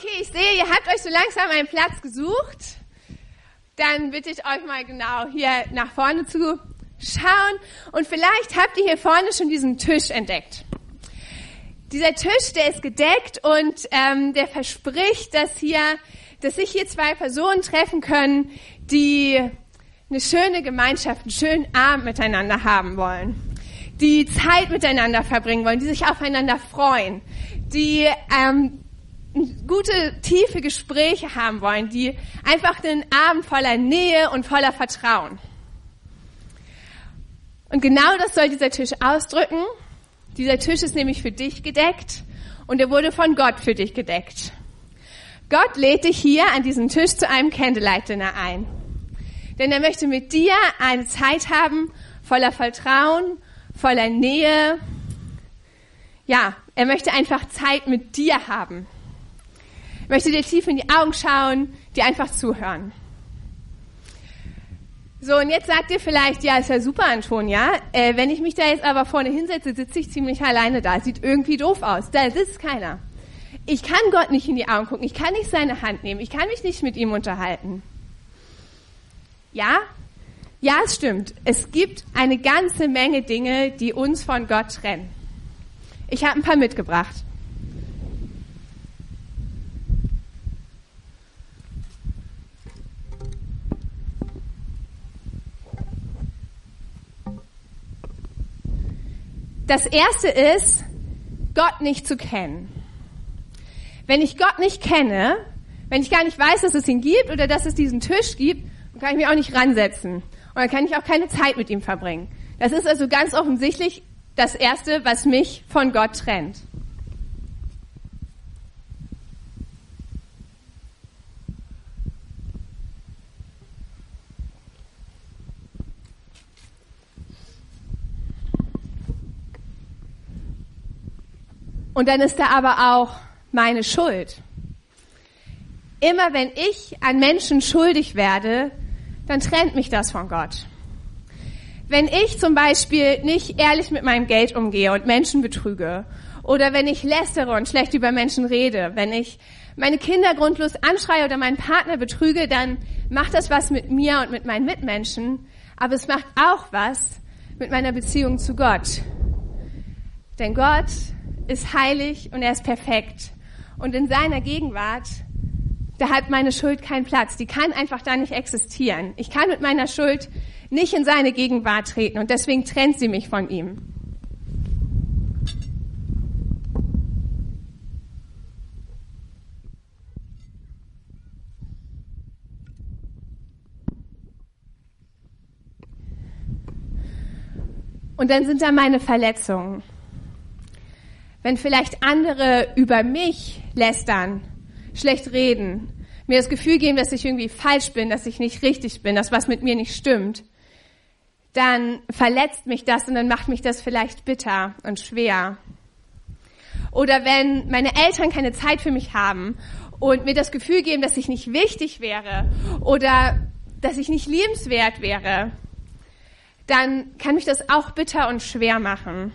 Okay, ich sehe, ihr habt euch so langsam einen Platz gesucht. Dann bitte ich euch mal genau hier nach vorne zu schauen. Und vielleicht habt ihr hier vorne schon diesen Tisch entdeckt. Dieser Tisch, der ist gedeckt und ähm, der verspricht, dass hier, dass sich hier zwei Personen treffen können, die eine schöne Gemeinschaft, einen schönen Abend miteinander haben wollen, die Zeit miteinander verbringen wollen, die sich aufeinander freuen, die ähm, gute, tiefe Gespräche haben wollen, die einfach den Abend voller Nähe und voller Vertrauen. Und genau das soll dieser Tisch ausdrücken. Dieser Tisch ist nämlich für dich gedeckt und er wurde von Gott für dich gedeckt. Gott lädt dich hier an diesem Tisch zu einem Candlelight Dinner ein. Denn er möchte mit dir eine Zeit haben voller Vertrauen, voller Nähe. Ja, er möchte einfach Zeit mit dir haben. Möchte dir tief in die Augen schauen, dir einfach zuhören. So, und jetzt sagt ihr vielleicht, ja, ist ja super, Antonia. Äh, wenn ich mich da jetzt aber vorne hinsetze, sitze ich ziemlich alleine da. Sieht irgendwie doof aus. Da sitzt keiner. Ich kann Gott nicht in die Augen gucken. Ich kann nicht seine Hand nehmen. Ich kann mich nicht mit ihm unterhalten. Ja? Ja, es stimmt. Es gibt eine ganze Menge Dinge, die uns von Gott trennen. Ich habe ein paar mitgebracht. Das erste ist, Gott nicht zu kennen. Wenn ich Gott nicht kenne, wenn ich gar nicht weiß, dass es ihn gibt oder dass es diesen Tisch gibt, dann kann ich mich auch nicht ransetzen. Und dann kann ich auch keine Zeit mit ihm verbringen. Das ist also ganz offensichtlich das Erste, was mich von Gott trennt. Und dann ist da aber auch meine Schuld. Immer wenn ich an Menschen schuldig werde, dann trennt mich das von Gott. Wenn ich zum Beispiel nicht ehrlich mit meinem Geld umgehe und Menschen betrüge, oder wenn ich lästere und schlecht über Menschen rede, wenn ich meine Kinder grundlos anschreie oder meinen Partner betrüge, dann macht das was mit mir und mit meinen Mitmenschen, aber es macht auch was mit meiner Beziehung zu Gott. Denn Gott ist heilig und er ist perfekt. Und in seiner Gegenwart, da hat meine Schuld keinen Platz. Die kann einfach da nicht existieren. Ich kann mit meiner Schuld nicht in seine Gegenwart treten und deswegen trennt sie mich von ihm. Und dann sind da meine Verletzungen wenn vielleicht andere über mich lästern, schlecht reden, mir das Gefühl geben, dass ich irgendwie falsch bin, dass ich nicht richtig bin, dass was mit mir nicht stimmt, dann verletzt mich das und dann macht mich das vielleicht bitter und schwer. Oder wenn meine Eltern keine Zeit für mich haben und mir das Gefühl geben, dass ich nicht wichtig wäre oder dass ich nicht liebenswert wäre, dann kann mich das auch bitter und schwer machen.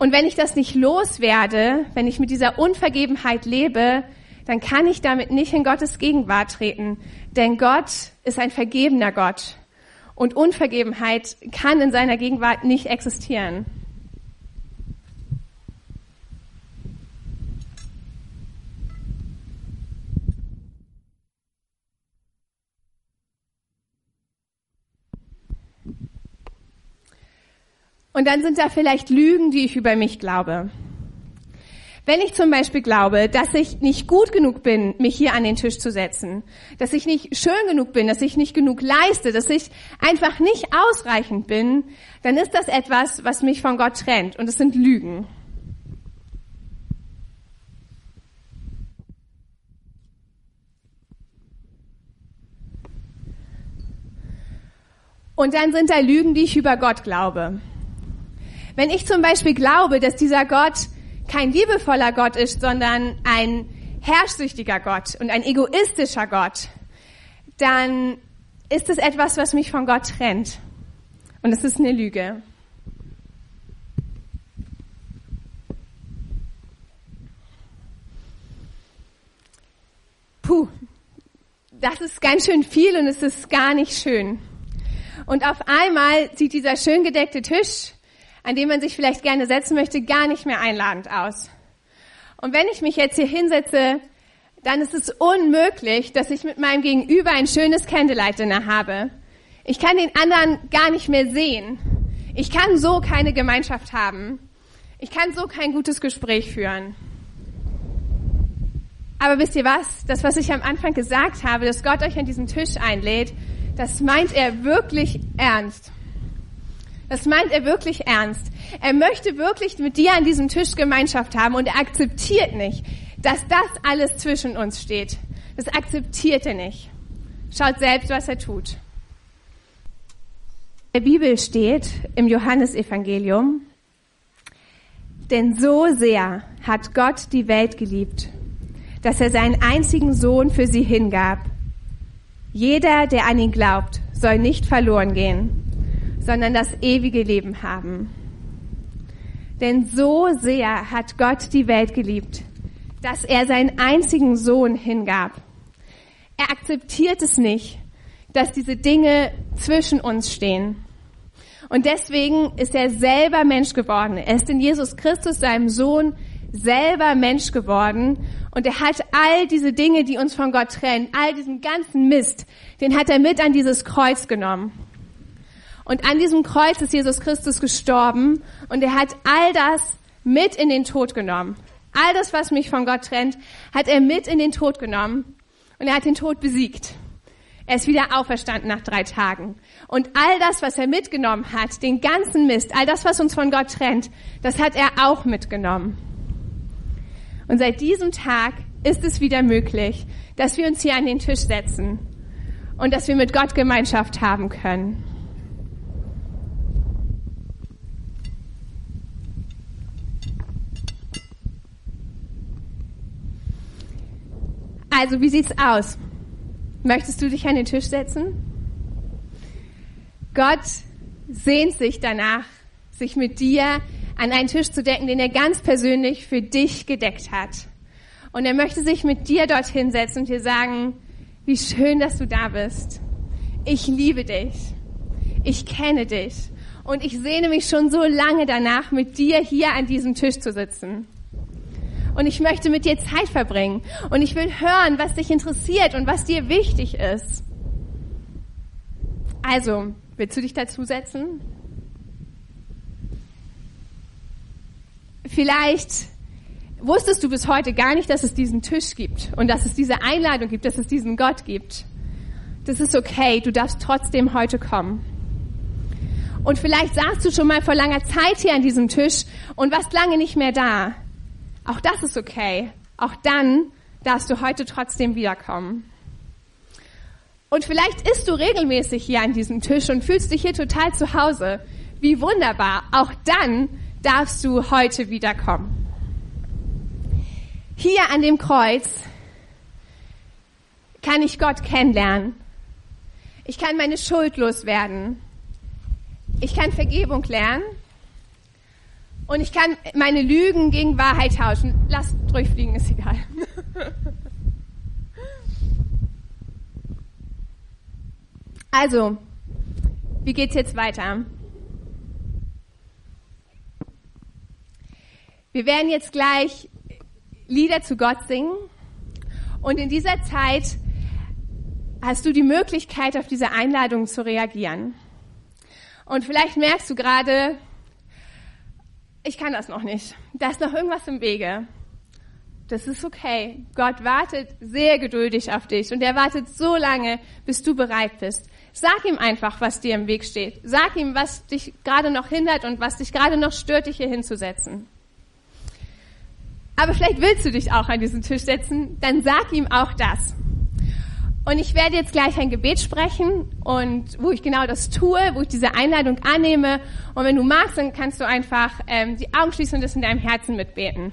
Und wenn ich das nicht loswerde, wenn ich mit dieser Unvergebenheit lebe, dann kann ich damit nicht in Gottes Gegenwart treten. Denn Gott ist ein vergebener Gott. Und Unvergebenheit kann in seiner Gegenwart nicht existieren. Und dann sind da vielleicht Lügen, die ich über mich glaube. Wenn ich zum Beispiel glaube, dass ich nicht gut genug bin, mich hier an den Tisch zu setzen, dass ich nicht schön genug bin, dass ich nicht genug leiste, dass ich einfach nicht ausreichend bin, dann ist das etwas, was mich von Gott trennt. Und es sind Lügen. Und dann sind da Lügen, die ich über Gott glaube. Wenn ich zum Beispiel glaube, dass dieser Gott kein liebevoller Gott ist, sondern ein herrschsüchtiger Gott und ein egoistischer Gott, dann ist es etwas, was mich von Gott trennt. Und es ist eine Lüge. puh, das ist ganz schön viel und es ist gar nicht schön. Und auf einmal sieht dieser schön gedeckte Tisch, an dem man sich vielleicht gerne setzen möchte, gar nicht mehr einladend aus. Und wenn ich mich jetzt hier hinsetze, dann ist es unmöglich, dass ich mit meinem Gegenüber ein schönes Candlelight Dinner habe. Ich kann den anderen gar nicht mehr sehen. Ich kann so keine Gemeinschaft haben. Ich kann so kein gutes Gespräch führen. Aber wisst ihr was? Das, was ich am Anfang gesagt habe, dass Gott euch an diesen Tisch einlädt, das meint er wirklich ernst. Das meint er wirklich ernst. Er möchte wirklich mit dir an diesem Tisch Gemeinschaft haben und er akzeptiert nicht, dass das alles zwischen uns steht. Das akzeptiert er nicht. Schaut selbst, was er tut. In der Bibel steht im Johannesevangelium, denn so sehr hat Gott die Welt geliebt, dass er seinen einzigen Sohn für sie hingab. Jeder, der an ihn glaubt, soll nicht verloren gehen, sondern das ewige Leben haben. Denn so sehr hat Gott die Welt geliebt, dass er seinen einzigen Sohn hingab. Er akzeptiert es nicht, dass diese Dinge zwischen uns stehen. Und deswegen ist er selber Mensch geworden. Er ist in Jesus Christus, seinem Sohn, selber Mensch geworden. Und er hat all diese Dinge, die uns von Gott trennen, all diesen ganzen Mist, den hat er mit an dieses Kreuz genommen. Und an diesem Kreuz ist Jesus Christus gestorben und er hat all das mit in den Tod genommen. All das, was mich von Gott trennt, hat er mit in den Tod genommen und er hat den Tod besiegt. Er ist wieder auferstanden nach drei Tagen. Und all das, was er mitgenommen hat, den ganzen Mist, all das, was uns von Gott trennt, das hat er auch mitgenommen. Und seit diesem Tag ist es wieder möglich, dass wir uns hier an den Tisch setzen und dass wir mit Gott Gemeinschaft haben können. Also, wie sieht's aus? Möchtest du dich an den Tisch setzen? Gott sehnt sich danach, sich mit dir an einen Tisch zu decken, den er ganz persönlich für dich gedeckt hat. Und er möchte sich mit dir dorthin setzen und dir sagen, wie schön, dass du da bist. Ich liebe dich. Ich kenne dich. Und ich sehne mich schon so lange danach, mit dir hier an diesem Tisch zu sitzen und ich möchte mit dir Zeit verbringen und ich will hören, was dich interessiert und was dir wichtig ist. Also, willst du dich dazusetzen? Vielleicht wusstest du bis heute gar nicht, dass es diesen Tisch gibt und dass es diese Einladung gibt, dass es diesen Gott gibt. Das ist okay, du darfst trotzdem heute kommen. Und vielleicht saßt du schon mal vor langer Zeit hier an diesem Tisch und warst lange nicht mehr da. Auch das ist okay. Auch dann darfst du heute trotzdem wiederkommen. Und vielleicht isst du regelmäßig hier an diesem Tisch und fühlst dich hier total zu Hause. Wie wunderbar. Auch dann darfst du heute wiederkommen. Hier an dem Kreuz kann ich Gott kennenlernen. Ich kann meine Schuld loswerden. Ich kann Vergebung lernen und ich kann meine Lügen gegen Wahrheit tauschen. Lasst durchfliegen, ist egal. Also, wie geht's jetzt weiter? Wir werden jetzt gleich Lieder zu Gott singen. Und in dieser Zeit hast du die Möglichkeit, auf diese Einladung zu reagieren. Und vielleicht merkst du gerade, ich kann das noch nicht. Da ist noch irgendwas im Wege. Das ist okay. Gott wartet sehr geduldig auf dich und er wartet so lange, bis du bereit bist. Sag ihm einfach, was dir im Weg steht. Sag ihm, was dich gerade noch hindert und was dich gerade noch stört, dich hier hinzusetzen. Aber vielleicht willst du dich auch an diesen Tisch setzen, dann sag ihm auch das. Und ich werde jetzt gleich ein Gebet sprechen und wo ich genau das tue, wo ich diese Einladung annehme. Und wenn du magst, dann kannst du einfach ähm, die Augen schließen und das in deinem Herzen mitbeten.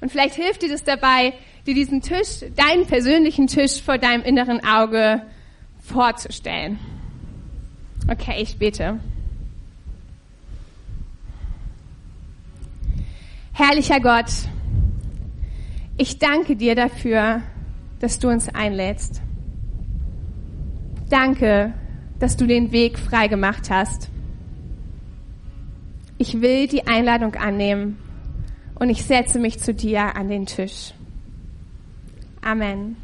Und vielleicht hilft dir das dabei, dir diesen Tisch, deinen persönlichen Tisch vor deinem inneren Auge vorzustellen. Okay, ich bete. Herrlicher Gott, ich danke dir dafür, dass du uns einlädst. Danke, dass du den Weg frei gemacht hast. Ich will die Einladung annehmen und ich setze mich zu dir an den Tisch. Amen.